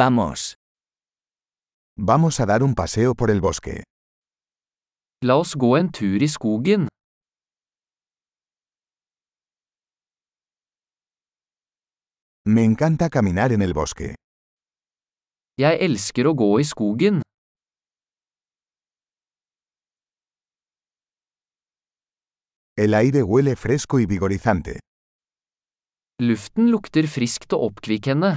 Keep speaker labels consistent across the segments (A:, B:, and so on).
A: Vamos.
B: Vamos a dar un paseo por el bosque.
C: La oss gå en tur i skogen.
B: Me encanta caminar en el bosque.
C: Jeg elsker å gå i skogen.
B: El aire huele fresco y vigorizante.
C: Luften lukter friskt og oppkvikkende.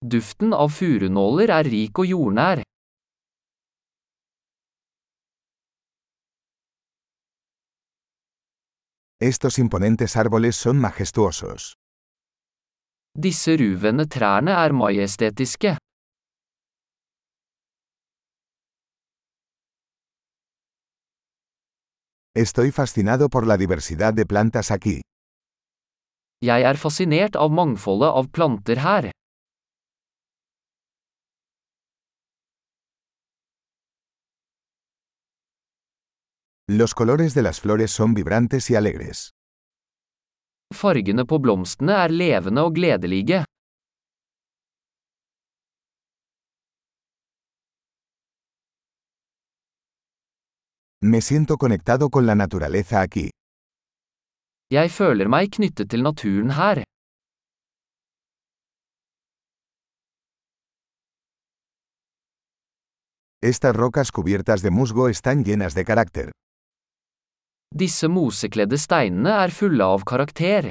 C: Duften av furunåler er rik og jordnær.
B: Estos imponentes árboles son majestuosos.
C: Disse ruvende trærne er majestetiske.
B: Estoy fascinado por la diversidad de plantas aquí.
C: Jeg er fascinert av mangfoldet av planter her.
B: Los colores de las flores son vibrantes y alegres.
C: Fargene på blomstene er levende og gledelige.
B: Me siento conectado con la naturaleza aquí.
C: Jeg føler meg knyttet til naturen her.
B: Estas rocas cubiertas de musgo están llenas de carácter.
C: Disse mosekledde steinene er fulle av karakter.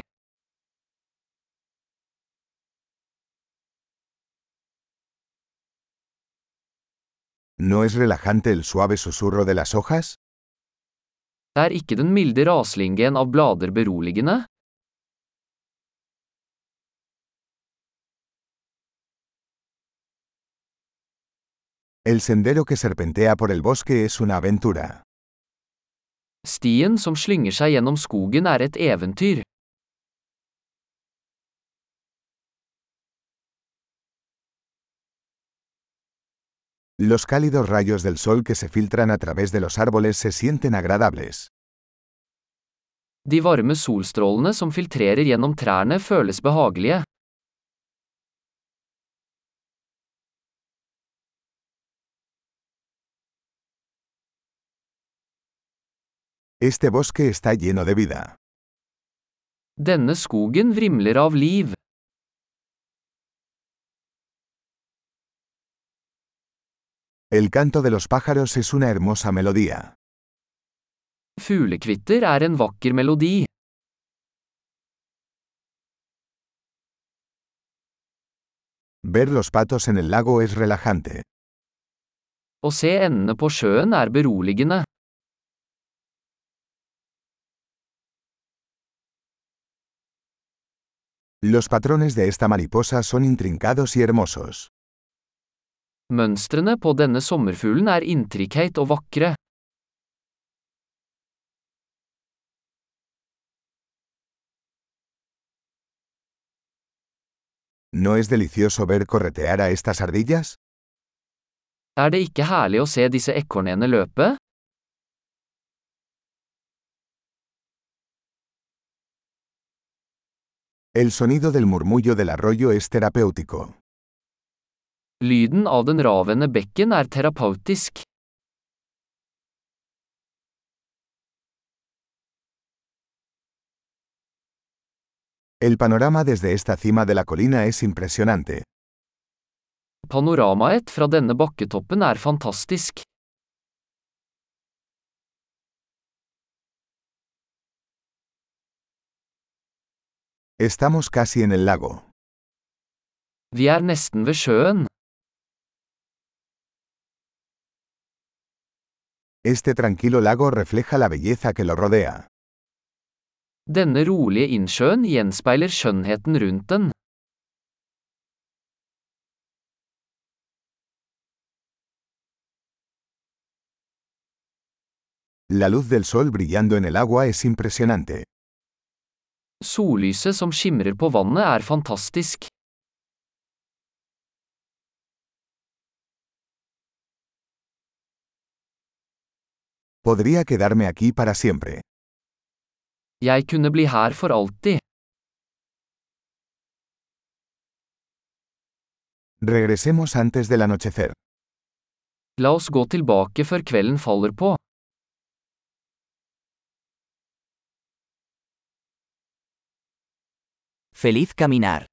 B: ¿No es relajante el suave susurro de las hojas?
C: Er ikke den milde raslingen av blader beroligende?
B: El sendero que serpentea por el bosque es una aventura.
C: Stien som slynger seg gjennom skogen er et eventyr.
B: Los cálidos rayos del sol que se filtran a través de los árboles se sienten agradables.
C: De varme solstrålene som filtrerer gjennom trærne føles behagelige.
B: Este bosque está lleno de vida.
C: Denne skogen vrimler av liv.
B: El canto de los pájaros es una hermosa melodía.
C: Fuglekvitter er en vakker melodi.
B: Ver los patos en el lago es relajante.
C: Å se endene på sjøen er beroligende.
B: Los patrones de esta mariposa son intrincados y hermosos.
C: Mønstrene på denne sommerfuglen er intrikate og vakre.
B: ¿No es delicioso ver corretear a estas ardillas?
C: Er det ikke herlig å se disse ekornene løpe?
B: El sonido del murmullo del arroyo es terapéutico.
C: Lyden av den ravende bekken er terapeutisk.
B: El panorama desde esta cima de la colina es impresionante.
C: Panoramaet fra denne bakketoppen er fantastisk.
B: Estamos casi en el lago.
C: Vi er nesten ved sjøen.
B: Este tranquilo lago refleja la belleza que lo rodea.
C: Denne rolige innsjøen gjenspeiler skjønnheten rundt den.
B: La luz del sol brillando en el agua es impresionante.
C: Sollyset som skimrer på vannet er fantastisk.
B: Podría quedarme aquí para siempre.
C: Jeg kunne bli her for alltid.
B: Regresemos antes del anochecer.
C: La oss gå tilbake før kvelden faller på.
A: Feliz caminar.